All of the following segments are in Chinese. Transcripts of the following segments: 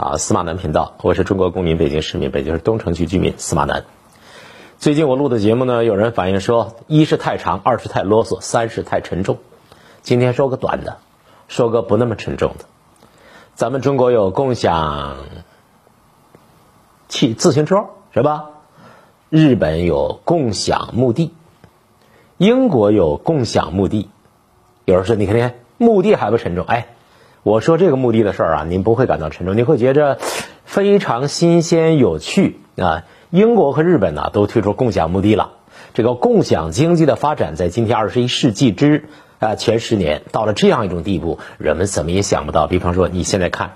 啊，司马南频道，我是中国公民，北京市民，北京市东城区居民司马南。最近我录的节目呢，有人反映说，一是太长，二是太啰嗦，三是太沉重。今天说个短的，说个不那么沉重的。咱们中国有共享汽自行车是吧？日本有共享墓地，英国有共享墓地。有人说，你看看墓地还不沉重？哎。我说这个墓地的事儿啊，您不会感到沉重，你会觉着非常新鲜有趣啊。英国和日本呢都推出共享墓地了，这个共享经济的发展在今天二十一世纪之啊前十年到了这样一种地步，人们怎么也想不到。比方说你现在看，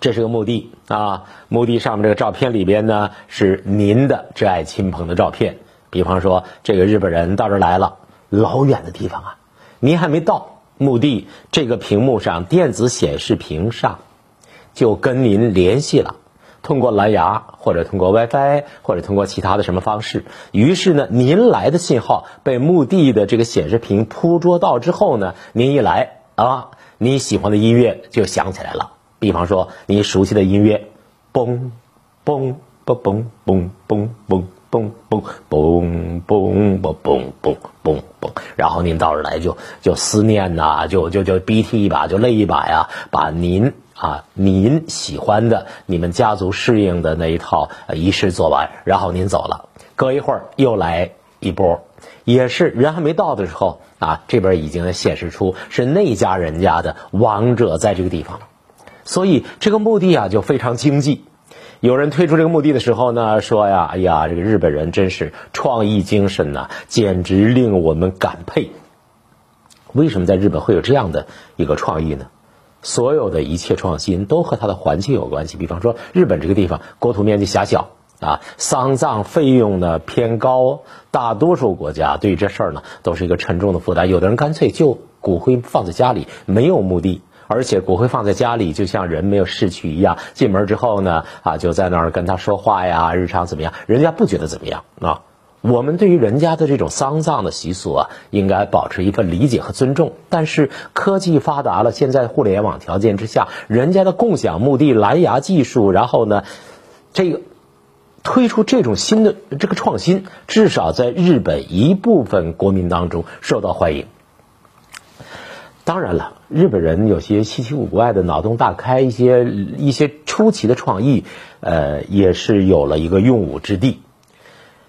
这是个墓地啊，墓地上面这个照片里边呢是您的挚爱亲朋的照片。比方说这个日本人到这儿来了，老远的地方啊，您还没到。墓地这个屏幕上，电子显示屏上就跟您联系了，通过蓝牙或者通过 WiFi 或者通过其他的什么方式。于是呢，您来的信号被墓地的这个显示屏捕捉到之后呢，您一来啊，你喜欢的音乐就响起来了。比方说你熟悉的音乐，嘣嘣嘣嘣嘣嘣嘣。嘣嘣嘣嘣嘣嘣嘣嘣，然后您到这来就就思念呐，就就就鼻涕一把，就泪一把呀，把您啊您喜欢的你们家族适应的那一套仪式做完，然后您走了。隔一会儿又来一波，也是人还没到的时候啊，这边已经显示出是那家人家的王者在这个地方了，所以这个墓地啊就非常经济。有人推出这个墓地的时候呢，说呀，哎呀，这个日本人真是创意精神呐，简直令我们感佩。为什么在日本会有这样的一个创意呢？所有的一切创新都和它的环境有关系。比方说，日本这个地方国土面积狭小啊，丧葬费用呢偏高，大多数国家对于这事儿呢都是一个沉重的负担。有的人干脆就骨灰放在家里，没有墓地。而且骨灰放在家里，就像人没有逝去一样。进门之后呢，啊，就在那儿跟他说话呀，日常怎么样？人家不觉得怎么样啊。我们对于人家的这种丧葬的习俗啊，应该保持一份理解和尊重。但是科技发达了，现在互联网条件之下，人家的共享墓地、蓝牙技术，然后呢，这个推出这种新的这个创新，至少在日本一部分国民当中受到欢迎。当然了，日本人有些稀奇古怪的脑洞大开，一些一些出奇的创意，呃，也是有了一个用武之地。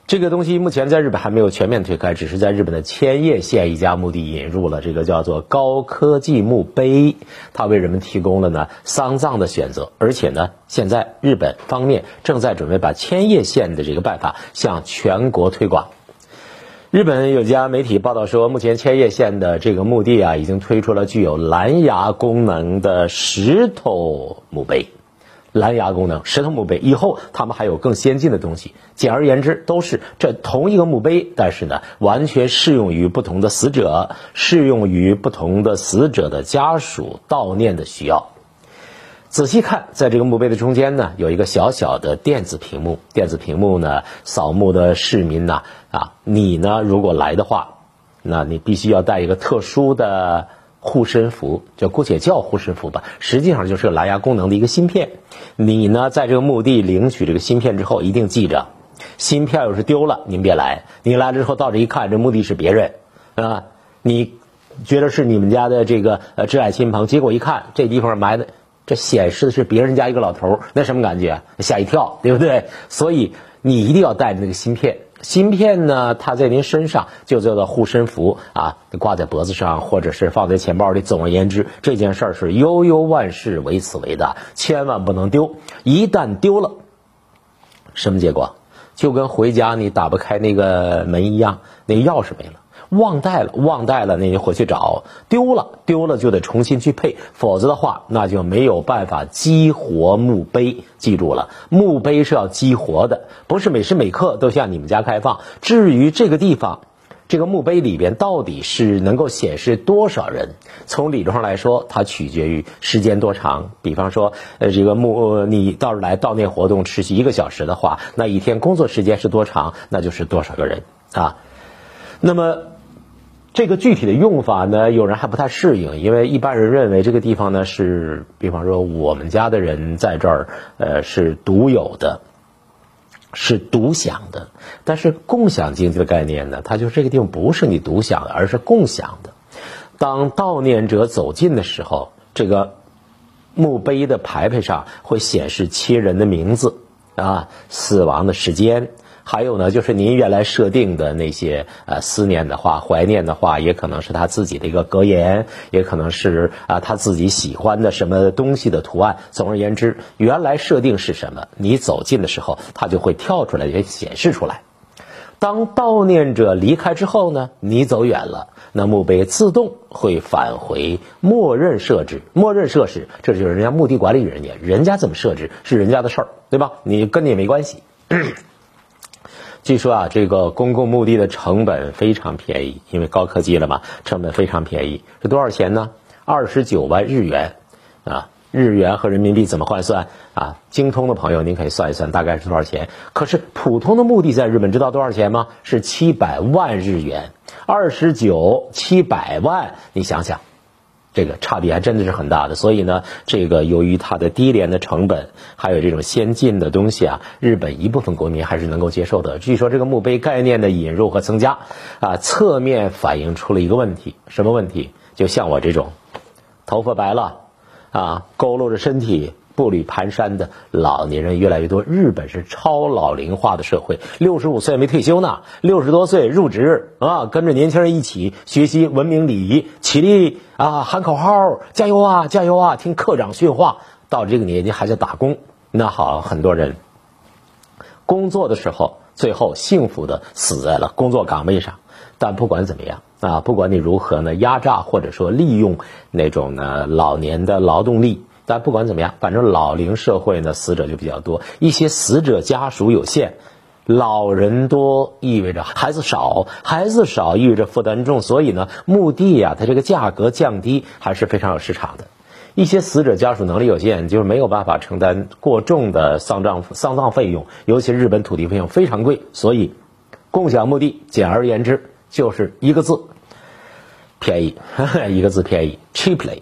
这个东西目前在日本还没有全面推开，只是在日本的千叶县一家墓地引入了这个叫做高科技墓碑，它为人们提供了呢丧葬的选择，而且呢，现在日本方面正在准备把千叶县的这个办法向全国推广。日本有家媒体报道说，目前千叶县的这个墓地啊，已经推出了具有蓝牙功能的石头墓碑。蓝牙功能石头墓碑，以后他们还有更先进的东西。简而言之，都是这同一个墓碑，但是呢，完全适用于不同的死者，适用于不同的死者的家属悼念的需要。仔细看，在这个墓碑的中间呢，有一个小小的电子屏幕。电子屏幕呢，扫墓的市民呢，啊，你呢，如果来的话，那你必须要带一个特殊的护身符，就姑且叫护身符吧。实际上就是蓝牙功能的一个芯片。你呢，在这个墓地领取这个芯片之后，一定记着，芯片要是丢了，您别来。你来了之后，到这一看，这墓地是别人，啊，你觉得是你们家的这个呃挚爱亲朋，结果一看，这地方埋的。这显示的是别人家一个老头那什么感觉？吓一跳，对不对？所以你一定要带着那个芯片。芯片呢，它在您身上就叫做护身符啊，挂在脖子上，或者是放在钱包里。总而言之，这件事儿是悠悠万事，唯此为大，千万不能丢。一旦丢了，什么结果？就跟回家你打不开那个门一样，那钥匙没了。忘带了，忘带了，那你回去找；丢了，丢了就得重新去配，否则的话，那就没有办法激活墓碑。记住了，墓碑是要激活的，不是每时每刻都向你们家开放。至于这个地方，这个墓碑里边到底是能够显示多少人，从理论上来说，它取决于时间多长。比方说，呃，这个墓你到来悼念活动持续一个小时的话，那一天工作时间是多长，那就是多少个人啊。那么。这个具体的用法呢，有人还不太适应，因为一般人认为这个地方呢是，比方说我们家的人在这儿，呃，是独有的，是独享的。但是共享经济的概念呢，它就是这个地方不是你独享的，而是共享的。当悼念者走近的时候，这个墓碑的牌牌上会显示亲人的名字啊，死亡的时间。还有呢，就是您原来设定的那些呃思念的话、怀念的话，也可能是他自己的一个格言，也可能是啊他自己喜欢的什么东西的图案。总而言之，原来设定是什么，你走近的时候，它就会跳出来，也显示出来。当悼念者离开之后呢，你走远了，那墓碑自动会返回默认设置，默认设置，这就是人家墓地管理人家，人家怎么设置是人家的事儿，对吧？你跟你没关系。据说啊，这个公共墓地的成本非常便宜，因为高科技了嘛，成本非常便宜。是多少钱呢？二十九万日元，啊，日元和人民币怎么换算啊？精通的朋友您可以算一算，大概是多少钱？可是普通的墓地在日本知道多少钱吗？是七百万日元，二十九七百万，你想想。这个差别还真的是很大的，所以呢，这个由于它的低廉的成本，还有这种先进的东西啊，日本一部分国民还是能够接受的。据说这个墓碑概念的引入和增加，啊，侧面反映出了一个问题，什么问题？就像我这种，头发白了，啊，佝偻着身体。步履蹒跚的老年人越来越多，日本是超老龄化的社会，六十五岁没退休呢，六十多岁入职啊，跟着年轻人一起学习文明礼仪，起立啊，喊口号，加油啊，加油啊，听科长训话，到这个年纪还在打工，那好，很多人工作的时候，最后幸福的死在了工作岗位上，但不管怎么样啊，不管你如何呢，压榨或者说利用那种呢老年的劳动力。但不管怎么样，反正老龄社会呢，死者就比较多，一些死者家属有限，老人多意味着孩子少，孩子少意味着负担重，所以呢，墓地呀，它这个价格降低还是非常有市场的。一些死者家属能力有限，就是没有办法承担过重的丧葬丧葬费用，尤其日本土地费用非常贵，所以共享墓地，简而言之就是一个字，便宜，一个字便宜，cheaply。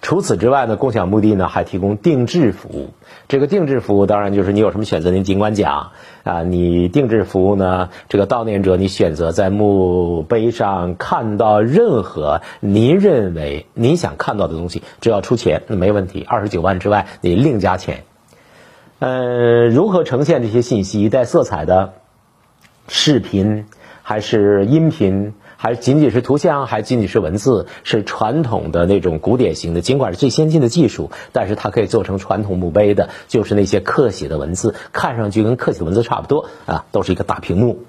除此之外呢，共享墓地呢还提供定制服务。这个定制服务当然就是你有什么选择，您尽管讲啊。你定制服务呢，这个悼念者你选择在墓碑上看到任何您认为您想看到的东西，只要出钱，没问题。二十九万之外，你另加钱。呃，如何呈现这些信息？带色彩的视频还是音频？还仅仅是图像，还仅仅是文字，是传统的那种古典型的。尽管是最先进的技术，但是它可以做成传统墓碑的，就是那些刻写的文字，看上去跟刻写的文字差不多啊，都是一个大屏幕。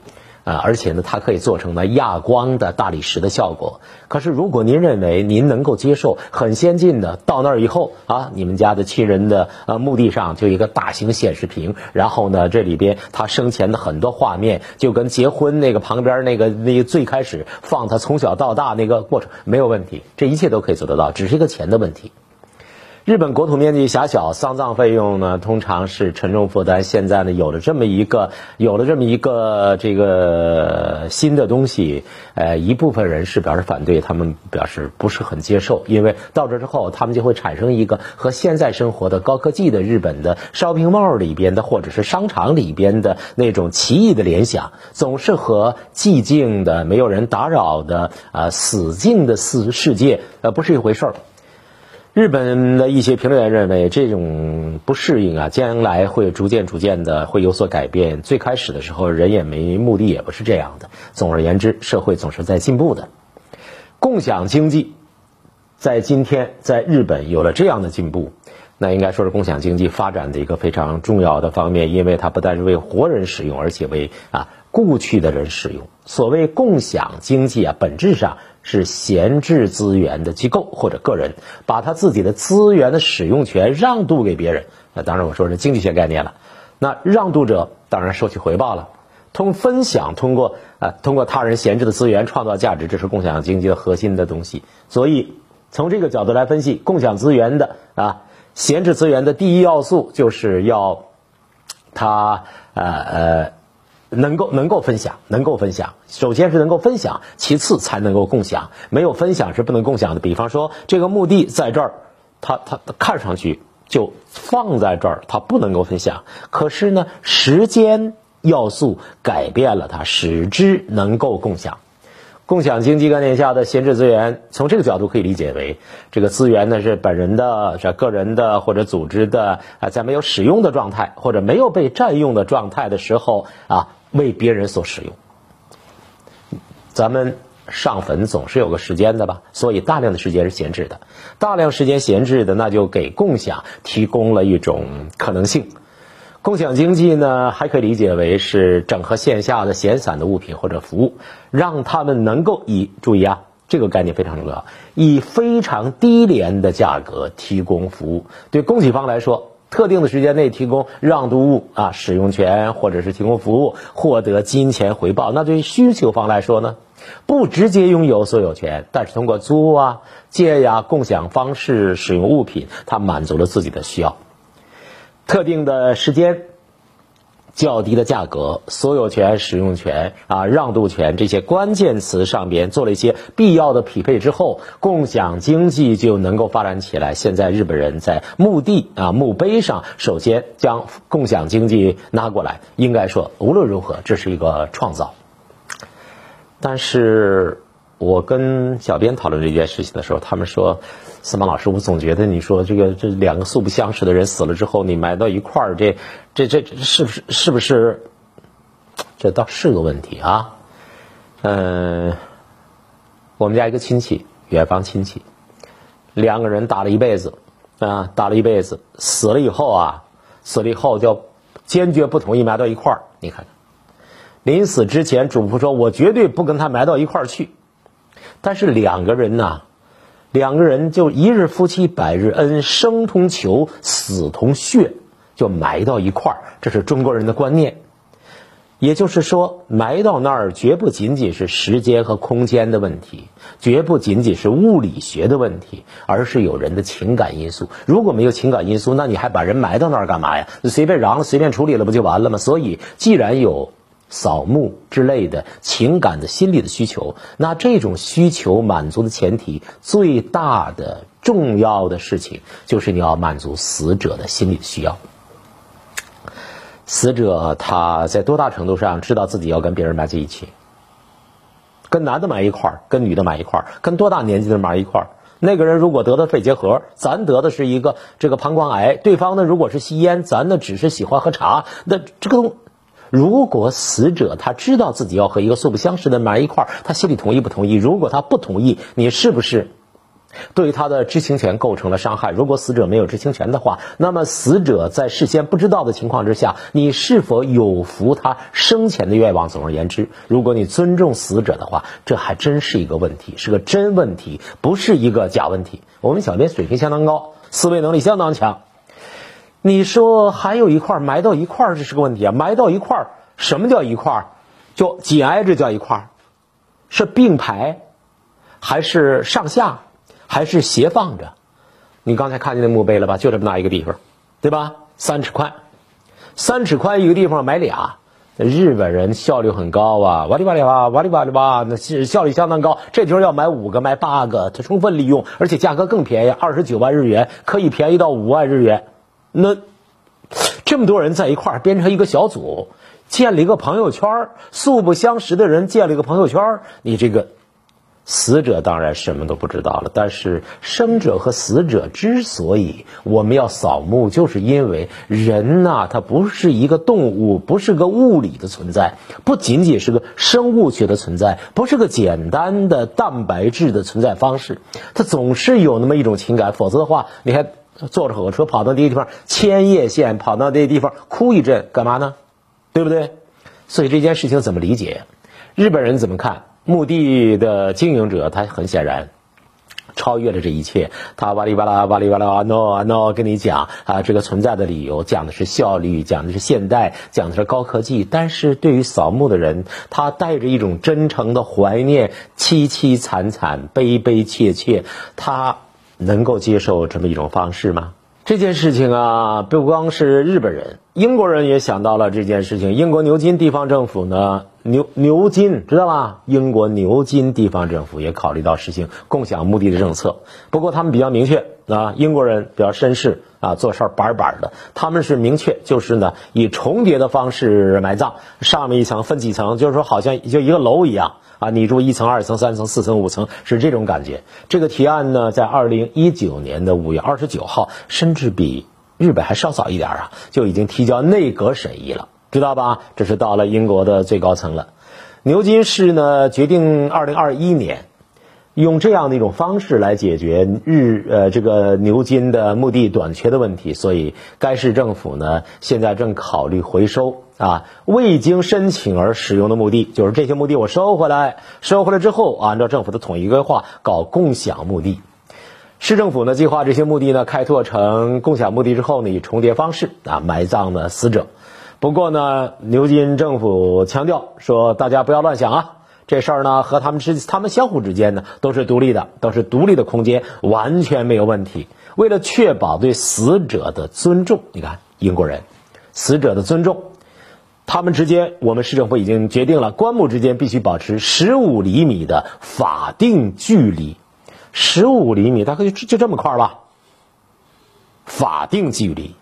啊，而且呢，它可以做成呢亚光的大理石的效果。可是，如果您认为您能够接受很先进的，到那儿以后啊，你们家的亲人的呃墓地上就一个大型显示屏，然后呢，这里边他生前的很多画面，就跟结婚那个旁边那个那个最开始放他从小到大那个过程没有问题，这一切都可以做得到，只是一个钱的问题。日本国土面积狭小，丧葬费用呢通常是沉重负担。现在呢有了这么一个，有了这么一个这个新的东西，呃，一部分人是表示反对，他们表示不是很接受，因为到这之后，他们就会产生一个和现在生活的高科技的日本的 shopping mall 里边的或者是商场里边的那种奇异的联想，总是和寂静的、没有人打扰的、啊死静的世世界，呃，不是一回事儿。日本的一些评论员认为，这种不适应啊，将来会逐渐、逐渐的会有所改变。最开始的时候，人也没目的，也不是这样的。总而言之，社会总是在进步的。共享经济在今天在日本有了这样的进步，那应该说是共享经济发展的一个非常重要的方面，因为它不但是为活人使用，而且为啊故去的人使用。所谓共享经济啊，本质上。是闲置资源的机构或者个人，把他自己的资源的使用权让渡给别人。那当然我说是经济学概念了。那让渡者当然收取回报了。通分享，通过啊，通过他人闲置的资源创造价值，这是共享经济的核心的东西。所以从这个角度来分析，共享资源的啊，闲置资源的第一要素就是要他呃呃能够能够分享，能够分享。首先是能够分享，其次才能够共享。没有分享是不能共享的。比方说，这个墓地在这儿，它它看上去就放在这儿，它不能够分享。可是呢，时间要素改变了它，使之能够共享。共享经济概念下的闲置资源，从这个角度可以理解为，这个资源呢是本人的、是个人的或者组织的啊，在没有使用的状态或者没有被占用的状态的时候啊，为别人所使用。咱们上坟总是有个时间的吧，所以大量的时间是闲置的，大量时间闲置的，那就给共享提供了一种可能性。共享经济呢，还可以理解为是整合线下的闲散的物品或者服务，让他们能够以注意啊，这个概念非常重要，以非常低廉的价格提供服务。对供给方来说，特定的时间内提供让渡物啊使用权，或者是提供服务获得金钱回报。那对于需求方来说呢，不直接拥有所有权，但是通过租啊、借呀、共享方式使用物品，他满足了自己的需要。特定的时间、较低的价格、所有权、使用权啊、让渡权这些关键词上边做了一些必要的匹配之后，共享经济就能够发展起来。现在日本人在墓地啊、墓碑上，首先将共享经济拿过来，应该说无论如何，这是一个创造。但是我跟小编讨论这件事情的时候，他们说。司马老师，我总觉得你说这个这两个素不相识的人死了之后，你埋到一块儿，这这这是不是是不是？这倒是个问题啊。嗯，我们家一个亲戚，远方亲戚，两个人打了一辈子啊，打了一辈子，死了以后啊，死了以后就坚决不同意埋到一块儿。你看，临死之前嘱咐说：“我绝对不跟他埋到一块儿去。”但是两个人呢？两个人就一日夫妻百日恩，生同裘，死同穴，就埋到一块儿。这是中国人的观念。也就是说，埋到那儿绝不仅仅是时间和空间的问题，绝不仅仅是物理学的问题，而是有人的情感因素。如果没有情感因素，那你还把人埋到那儿干嘛呀？随便嚷，随便处理了，不就完了吗？所以，既然有。扫墓之类的情感的心理的需求，那这种需求满足的前提，最大的重要的事情就是你要满足死者的心理需要。死者他在多大程度上知道自己要跟别人埋在一起？跟男的埋一块儿，跟女的埋一块儿，跟多大年纪的埋一块儿？那个人如果得的肺结核，咱得的是一个这个膀胱癌，对方呢如果是吸烟，咱呢只是喜欢喝茶，那这个。如果死者他知道自己要和一个素不相识的埋一块儿，他心里同意不同意？如果他不同意，你是不是对他的知情权构成了伤害？如果死者没有知情权的话，那么死者在事先不知道的情况之下，你是否有服他生前的愿望？总而言之，如果你尊重死者的话，这还真是一个问题，是个真问题，不是一个假问题。我们小编水平相当高，思维能力相当强。你说还有一块埋到一块，这是个问题啊！埋到一块，什么叫一块？就紧挨着叫一块，是并排，还是上下，还是斜放着？你刚才看见那墓碑了吧？就这么大一个地方，对吧？三尺宽，三尺宽一个地方埋俩。日本人效率很高啊，哇里哇里哇，哇里哇里哇，那效率相当高。这地方要买五个，买八个，他充分利用，而且价格更便宜，二十九万日元可以便宜到五万日元。那这么多人在一块儿编成一个小组，建了一个朋友圈素不相识的人建了一个朋友圈你这个死者当然什么都不知道了，但是生者和死者之所以我们要扫墓，就是因为人呐，他不是一个动物，不是个物理的存在，不仅仅是个生物学的存在，不是个简单的蛋白质的存在方式，他总是有那么一种情感，否则的话，你还。坐着火车跑到那个地方，千叶县跑到那个地方哭一阵，干嘛呢？对不对？所以这件事情怎么理解？日本人怎么看？墓地的经营者他很显然超越了这一切，他哇里哇啦哇里哇啦啊 no 啊 no 跟你讲啊，这个存在的理由讲的是效率，讲的是现代，讲的是高科技。但是对于扫墓的人，他带着一种真诚的怀念，凄凄惨惨，悲悲切切，他。能够接受这么一种方式吗？这件事情啊，不光是日本人，英国人也想到了这件事情。英国牛津地方政府呢，牛牛津知道吧？英国牛津地方政府也考虑到实行共享墓地的政策。不过他们比较明确啊，英国人比较绅士啊，做事儿板板的。他们是明确，就是呢，以重叠的方式埋葬，上面一层分几层，就是说好像就一个楼一样。啊，你住一层、二层、三层、四层、五层是这种感觉。这个提案呢，在二零一九年的五月二十九号，甚至比日本还稍早一点啊，就已经提交内阁审议了，知道吧？这是到了英国的最高层了。牛津市呢，决定二零二一年。用这样的一种方式来解决日呃这个牛津的墓地短缺的问题，所以该市政府呢现在正考虑回收啊未经申请而使用的墓地，就是这些墓地我收回来，收回来之后按照政府的统一规划搞共享墓地。市政府呢计划这些墓地呢开拓成共享墓地之后呢以重叠方式啊埋葬的死者。不过呢牛津政府强调说大家不要乱想啊。这事儿呢，和他们之他们相互之间呢，都是独立的，都是独立的空间，完全没有问题。为了确保对死者的尊重，你看英国人，死者的尊重，他们之间，我们市政府已经决定了，棺木之间必须保持十五厘米的法定距离，十五厘米大概就就这么块儿吧。法定距离，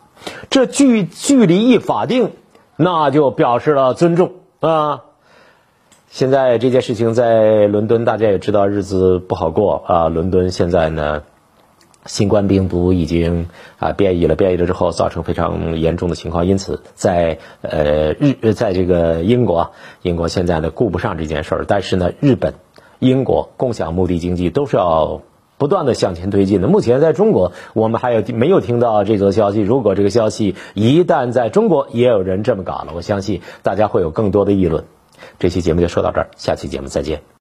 这距距离一法定，那就表示了尊重啊。现在这件事情在伦敦，大家也知道日子不好过啊。伦敦现在呢，新冠病毒已经啊变异了，变异了之后造成非常严重的情况。因此，在呃日，在这个英国，英国现在呢顾不上这件事儿。但是呢，日本、英国共享目的经济都是要不断的向前推进的。目前在中国，我们还有没有听到这则消息？如果这个消息一旦在中国也有人这么搞了，我相信大家会有更多的议论。这期节目就说到这儿，下期节目再见。